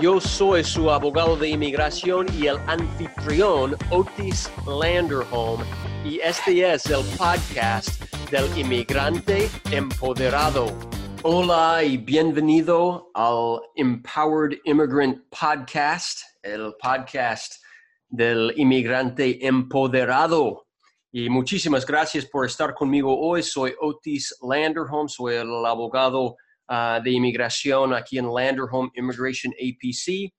Yo soy su abogado de inmigración y el anfitrión Otis Landerholm y este es el podcast del inmigrante empoderado. Hola y bienvenido al Empowered Immigrant Podcast, el podcast del inmigrante empoderado. Y muchísimas gracias por estar conmigo hoy. Soy Otis Landerholm, soy el abogado Ah, de inmigración aquí en Landerholm Immigration APC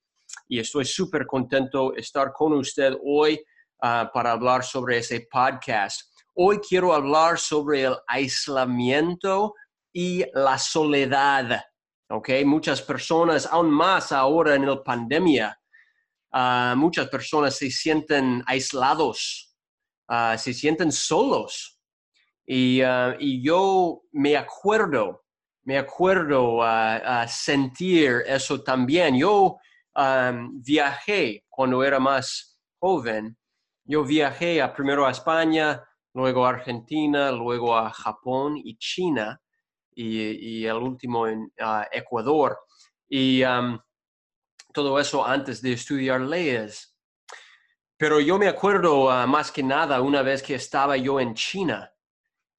y estoy súper contento de estar con usted hoy ah, para hablar sobre ese podcast. Hoy quiero hablar sobre el aislamiento y la soledad. ¿ok? Muchas personas, aún más ahora en la pandemia, ah, muchas personas se sienten aislados, se sienten solos. Y, y yo me acuerdo me acuerdo a sentir eso también. Yo viajé cuando era más joven. Yo viajé primero a España, luego a Argentina, luego a Japón y China y, el último en Ecuador. Y todo eso antes de estudiar leyes. Pero yo me acuerdo ah, más que nada una vez que estaba yo en China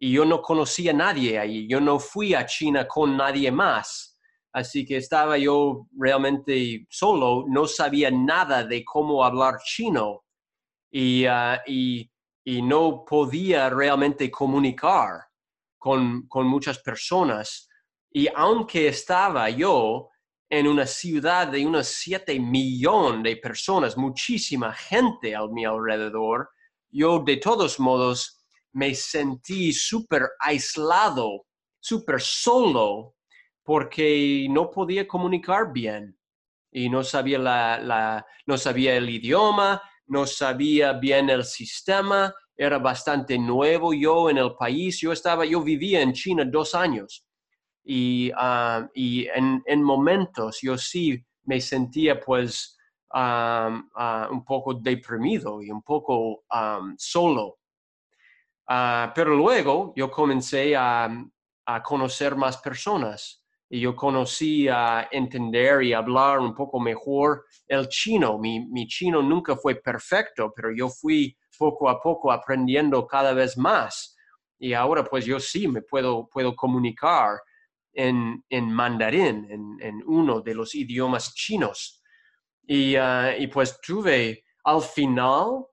y yo no conocía a nadie ahí, yo no fui a China con nadie más, así que estaba yo realmente solo, no sabía nada de cómo hablar chino y, ah, y, y no podía realmente comunicar con, con muchas personas. Y aunque estaba yo en una ciudad de unos 7 millones de personas, muchísima gente a mi alrededor, yo de todos modos me sentí súper aislado, súper solo, porque no podía comunicar bien. Y no sabía, la, no sabía el idioma, no sabía bien el sistema, era bastante nuevo yo en el país, yo estaba, yo vivía en China dos años. Y, ah, y en, momentos yo sí me sentía pues ah, ah, un poco deprimido y un poco solo Ah, pero luego yo comencé a, conocer más personas y yo conocí a entender y hablar un poco mejor el chino. Mi, chino nunca fue perfecto, pero yo fui poco a poco aprendiendo cada vez más. Y ahora pues yo sí me puedo, puedo comunicar en, mandarín, en, uno de los idiomas chinos. Y, ah, y pues tuve al final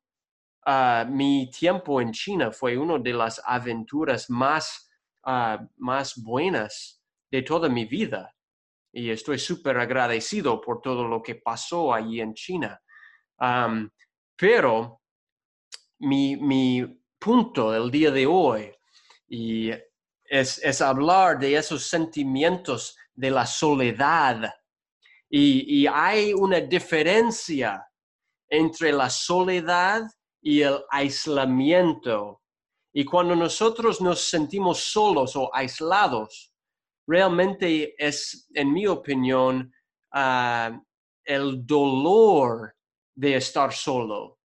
Ah, mi tiempo en China fue una de las aventuras más, ah, más buenas de toda mi vida. Y estoy súper agradecido por todo lo que pasó allí en China. pero mi, mi, punto del día de hoy y es, es, hablar de esos sentimientos de la soledad. Y, y hay una diferencia entre la soledad y el aislamiento. Y cuando nosotros nos sentimos solos o aislados, realmente es, en mi opinión, ah, el dolor de estar solo.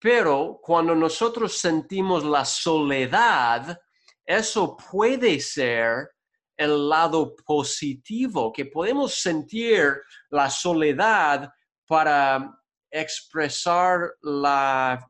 Pero cuando nosotros sentimos la soledad, eso puede ser el lado positivo, que podemos sentir la soledad para expresar la,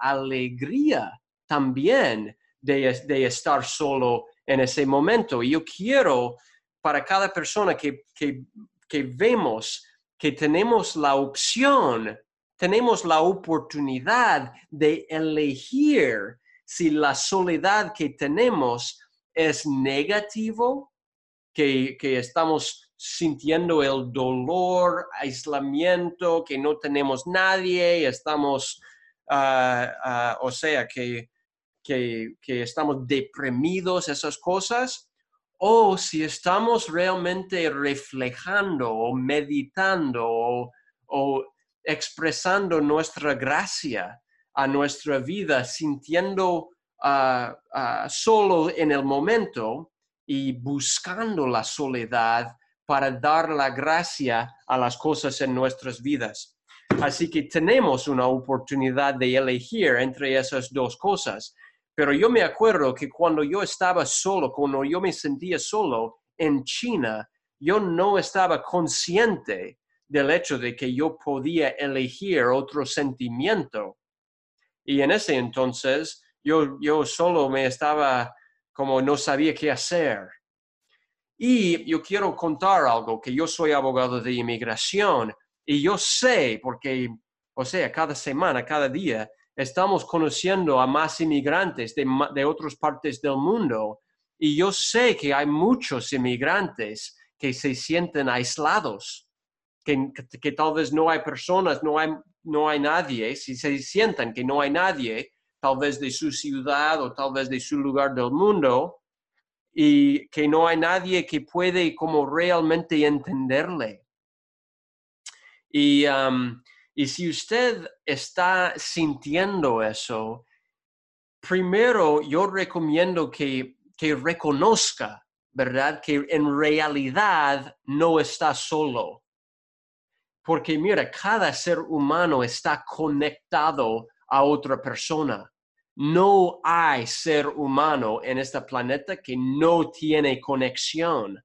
alegría también de, estar solo en ese momento. Y yo quiero para cada persona que, que vemos que tenemos la opción, tenemos la oportunidad de elegir si la soledad que tenemos es negativo, que, que estamos sintiendo el dolor, aislamiento, que no tenemos nadie, estamos, ah, o sea, que, que, estamos deprimidos, esas cosas, o si estamos realmente reflejando o meditando o, expresando nuestra gracia a nuestra vida sintiendo ah, solo en el momento y buscando la soledad para dar la gracia a las cosas en nuestras vidas. Así que tenemos una oportunidad de elegir entre esas dos cosas. Pero yo me acuerdo que cuando yo estaba solo, cuando yo me sentía solo en China, yo no estaba consciente del hecho de que yo podía elegir otro sentimiento. Y en ese entonces yo, yo solo me estaba como no sabía qué hacer. Y yo quiero contar algo, que yo soy abogado de inmigración y yo sé, porque, o sea, cada semana, cada día, estamos conociendo a más inmigrantes de, de otras partes del mundo. Y yo sé que hay muchos inmigrantes que se sienten aislados, que, que, tal vez no hay personas, no hay, no hay nadie, si se sientan que no hay nadie, tal vez de su ciudad o tal vez de su lugar del mundo, y que no hay nadie que puede como realmente entenderle. Y, y si usted está sintiendo eso, primero yo recomiendo que, que reconozca ¿verdad? Que en realidad no está solo. Porque mira, cada ser humano está conectado a otra persona. No hay ser humano en este planeta que no tiene conexión.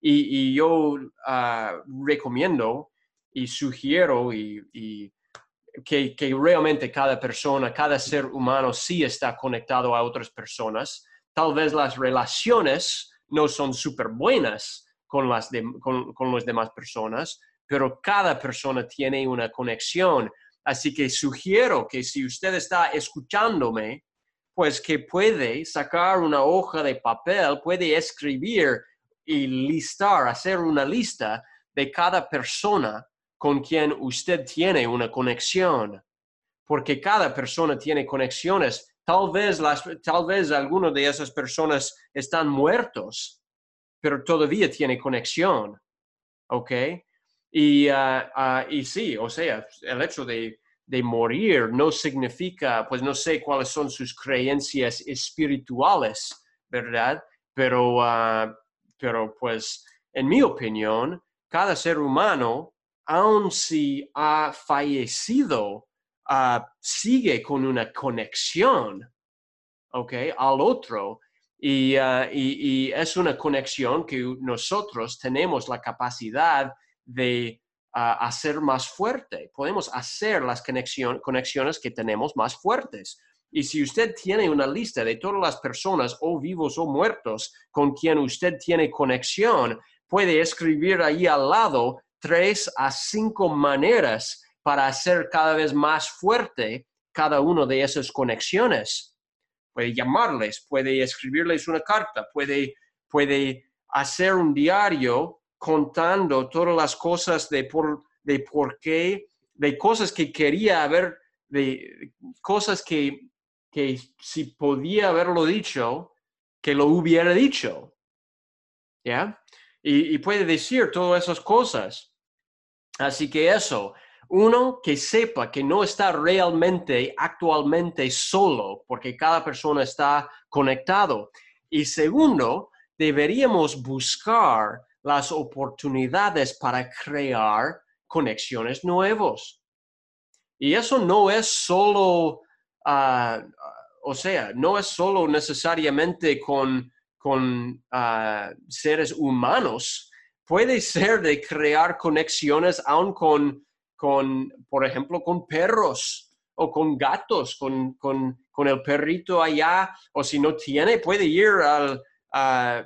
Y, yo ah, recomiendo y sugiero y, que, realmente cada persona, cada ser humano sí está conectado a otras personas tal vez las relaciones no son súper buenas con las, con, con demás personas, pero cada persona tiene una conexión. Así que sugiero que si usted está escuchándome, pues que puede sacar una hoja de papel, puede escribir y listar, hacer una lista de cada persona con quien usted tiene una conexión. Porque cada persona tiene conexiones Tal vez, las, tal vez algunas de esas personas están muertos, pero todavía tiene conexión. ¿Ok? Y, ah, ah, y sí, o sea, el hecho de, de morir no significa, pues no sé cuáles son sus creencias espirituales, ¿verdad? Pero, ah, pero pues, en mi opinión, cada ser humano, aun si ha fallecido, sigue con una conexión, ¿ok? Al otro. Y, y, y, es una conexión que nosotros tenemos la capacidad de ah, hacer más fuerte. Podemos hacer las conexión, conexiones que tenemos más fuertes. Y si usted tiene una lista de todas las personas, o vivos o muertos, con quien usted tiene conexión, puede escribir ahí al lado tres a cinco maneras para hacer cada vez más fuerte cada una de esas conexiones. Puede llamarles, puede escribirles una carta, puede, puede hacer un diario contando todas las cosas de por, de por qué, de cosas que quería haber, de cosas que, que si podía haberlo dicho, que lo hubiera dicho. ¿Ya? Y, y puede decir todas esas cosas. Así que eso, uno, que sepa que no está realmente actualmente solo, porque cada persona está conectado. Y segundo, deberíamos buscar las oportunidades para crear conexiones nuevos. Y eso no es solo, ah, o sea, no es solo necesariamente con, con ah, seres humanos, puede ser de crear conexiones aún con con, por ejemplo, con perros o con gatos, con, con, con el perrito allá, o si no tiene, puede ir al,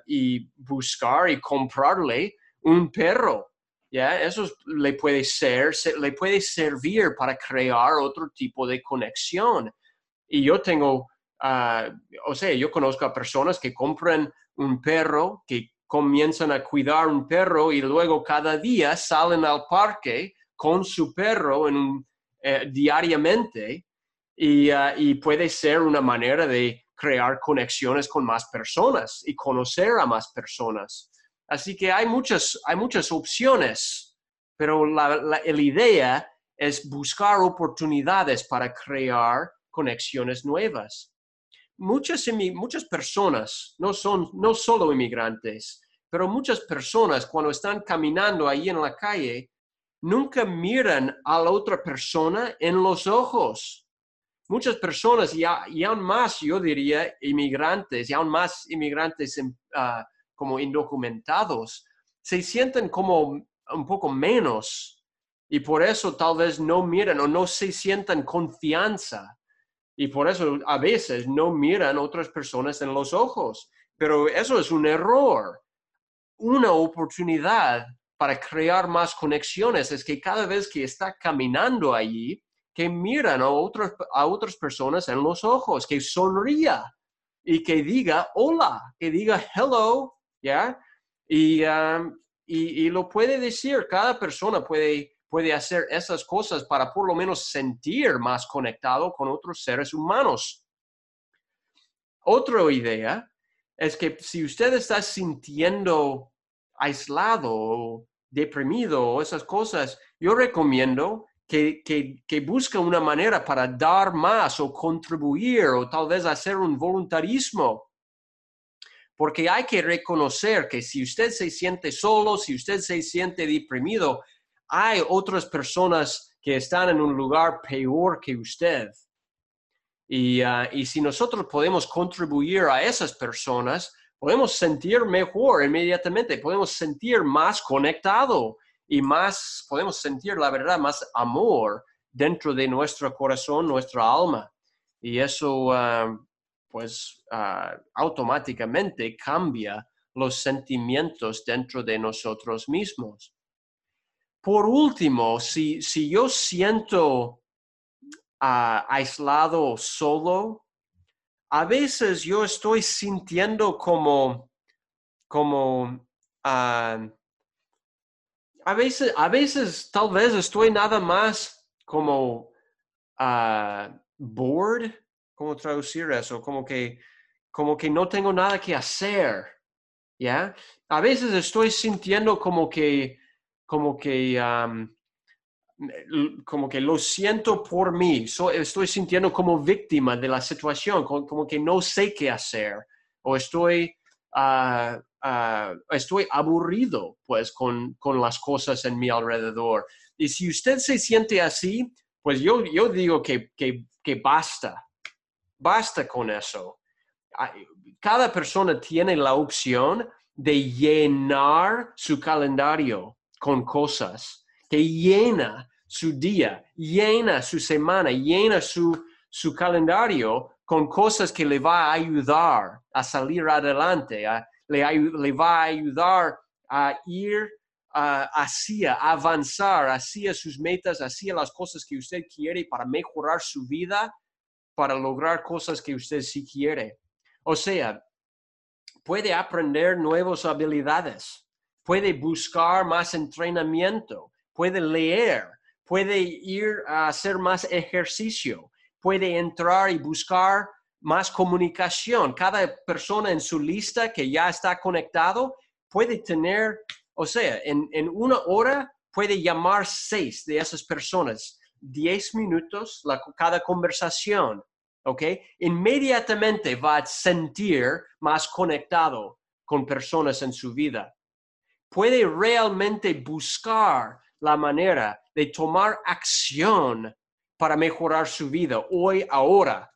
y buscar y comprarle un perro. ¿ya? Eso le puede, ser, le puede servir para crear otro tipo de conexión. Y yo tengo, ah, o sea, yo conozco a personas que compran un perro, que comienzan a cuidar un perro y luego cada día salen al parque con su perro en, eh, diariamente ah, y, puede ser una manera de crear conexiones con más personas y conocer a más personas. Así que hay muchas, hay muchas opciones, pero la, idea es buscar oportunidades para crear conexiones nuevas. Muchas, muchas personas, no son no solo inmigrantes, pero muchas personas cuando están caminando ahí en la calle, nunca miran a la otra persona en los ojos. Muchas personas, y, aún más, yo diría, inmigrantes, y aún más inmigrantes ah, como indocumentados, se sienten como un poco menos y por eso tal vez no miran o no se sientan confianza y por eso a veces no miran otras personas en los ojos. Pero eso es un error. Una oportunidad para crear más conexiones es que cada vez que está caminando allí, que miran a, otras personas en los ojos, que sonría y que diga hola, que diga hello, ¿ya? Y, um, y, y, lo puede decir, cada persona puede, puede hacer esas cosas para por lo menos sentir más conectado con otros seres humanos. Otra idea es que si usted está sintiendo aislado deprimido esas cosas, yo recomiendo que, que, busque una manera para dar más o contribuir o tal vez hacer un voluntarismo porque hay que reconocer que si usted se siente solo, si usted se siente deprimido, hay otras personas que están en un lugar peor que usted. Y, ah, y si nosotros podemos contribuir a esas personas, podemos sentir mejor inmediatamente, podemos sentir más conectado y más, podemos sentir la verdad, más amor dentro de nuestro corazón, nuestra alma. Y eso ah, pues ah, automáticamente cambia los sentimientos dentro de nosotros mismos. Por último, si, si yo siento uh, aislado solo, a veces yo estoy sintiendo como, como, a, veces, a veces tal vez estoy nada más como bored, ¿cómo traducir eso? Como que, como que no tengo nada que hacer, ¿ya? A veces estoy sintiendo como que, como que, como que lo siento por mí, estoy sintiendo como víctima de la situación, como, que no sé qué hacer, o estoy, ah, ah, estoy aburrido, pues, con, con las cosas en mi alrededor. Y si usted se siente así, pues yo, yo digo que, que, que basta, Basta con eso. Cada persona tiene la opción de llenar su calendario con cosas, que llena su día, llena su semana, llena su, su calendario con cosas que le va a ayudar a salir adelante, le, le, va a ayudar a ir hacia, avanzar hacia sus metas, hacia las cosas que usted quiere para mejorar su vida para lograr cosas que usted sí quiere. O sea, puede aprender nuevas habilidades, puede buscar más entrenamiento, puede leer, puede ir a hacer más ejercicio, puede entrar y buscar más comunicación. Cada persona en su lista que ya está conectado puede tener, o sea, en, en una hora puede llamar seis de esas personas 10 minutos la, cada conversación, ¿ok? Inmediatamente va a sentir más conectado con personas en su vida. Puede realmente buscar la manera de tomar acción para mejorar su vida hoy, ahora.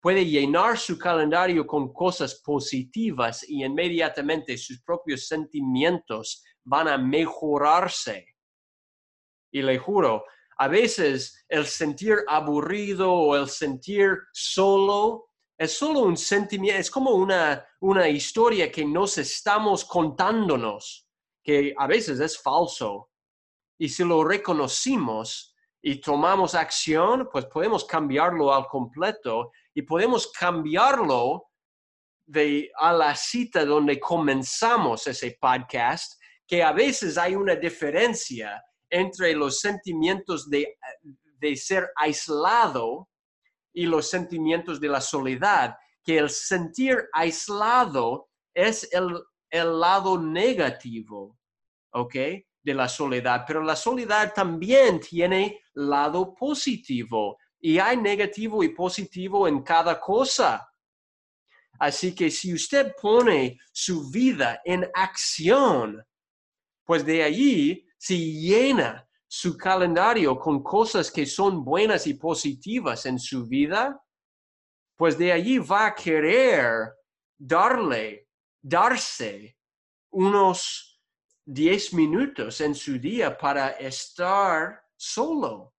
Puede llenar su calendario con cosas positivas y inmediatamente sus propios sentimientos van a mejorarse. Y le juro, a veces el sentir aburrido o el sentir solo es solo un sentimiento, es como una, una historia que nos estamos contándonos, que a veces es falso. Y si lo reconocimos y tomamos acción, pues podemos cambiarlo al completo y podemos cambiarlo de a la cita donde comenzamos ese podcast, que a veces hay una diferencia entre los sentimientos de, ser aislado y los sentimientos de la soledad, que el sentir aislado es el, lado negativo, ¿ok? De la soledad, pero la soledad también tiene lado positivo y hay negativo y positivo en cada cosa. Así que si usted pone su vida en acción, pues de allí si llena su calendario con cosas que son buenas y positivas en su vida, pues de allí va a querer darle, darse unos 10 minutos en su día para estar solo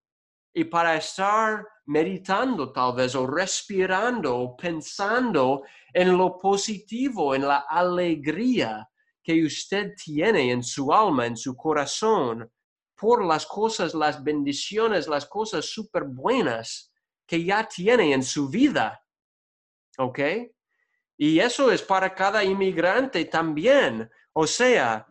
y para estar meditando tal vez o respirando o pensando en lo positivo, en la alegría que usted tiene en su alma, en su corazón, por las cosas, las bendiciones, las cosas súper buenas que ya tiene en su vida. ¿Ok? Y eso es para cada inmigrante también. O sea,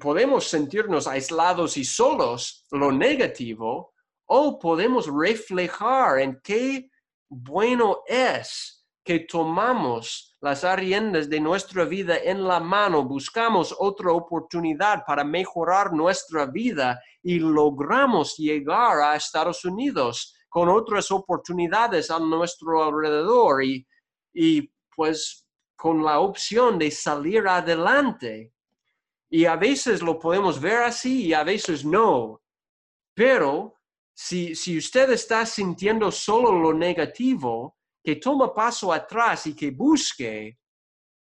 podemos sentirnos aislados y solos, lo negativo, o podemos reflejar en qué bueno es que tomamos las riendas de nuestra vida en la mano, buscamos otra oportunidad para mejorar nuestra vida y logramos llegar a Estados Unidos con otras oportunidades a nuestro alrededor y, y pues con la opción de salir adelante. Y a veces lo podemos ver así y a veces no. Pero si, si usted está sintiendo solo lo negativo, que toma paso atrás y que busque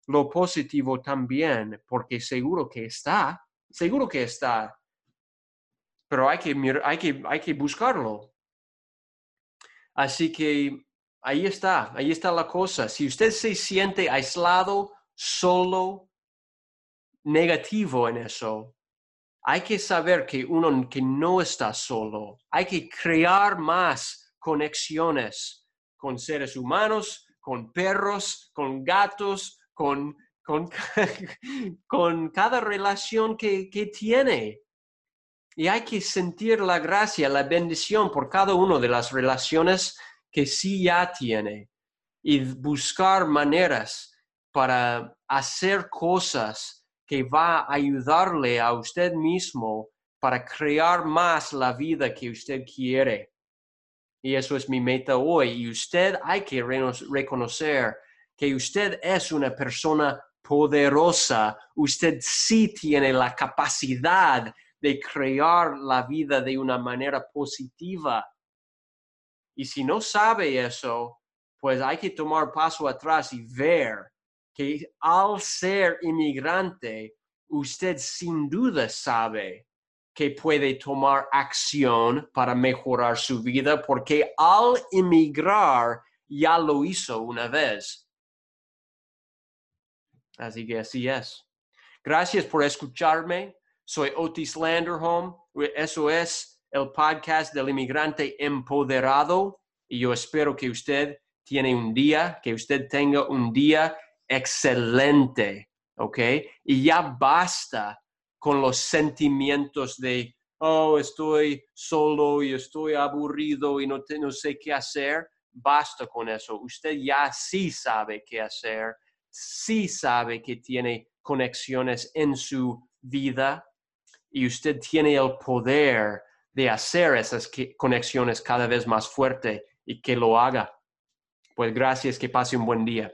lo positivo también, porque seguro que está, seguro que está, pero hay que, hay que, hay que buscarlo. Así que ahí está, ahí está la cosa. Si usted se siente aislado, solo, negativo en eso, hay que saber que uno que no está solo, hay que crear más conexiones con seres humanos, con perros, con gatos, con, con, con cada relación que, que tiene. Y hay que sentir la gracia, la bendición por cada una de las relaciones que sí ya tiene. Y buscar maneras para hacer cosas que va a ayudarle a usted mismo para crear más la vida que usted quiere. Y eso es mi meta hoy. Y usted hay que reconocer que usted es una persona poderosa. Usted sí tiene la capacidad de crear la vida de una manera positiva. Y si no sabe eso, pues hay que tomar paso atrás y ver que al ser inmigrante, usted sin duda sabe que puede tomar acción para mejorar su vida porque al emigrar ya lo hizo una vez. Así que así es. Gracias por escucharme. Soy Otis Landerholm. Eso es el podcast del inmigrante empoderado. Y yo espero que usted tiene un día, que usted tenga un día excelente. ¿Ok? Y ya basta con los sentimientos de, oh, estoy solo y estoy aburrido y no, no sé qué hacer. Basta con eso. Usted ya sí sabe qué hacer. Sí sabe que tiene conexiones en su vida y usted tiene el poder de hacer esas conexiones cada vez más fuerte y que lo haga. Pues gracias, que pase un buen día.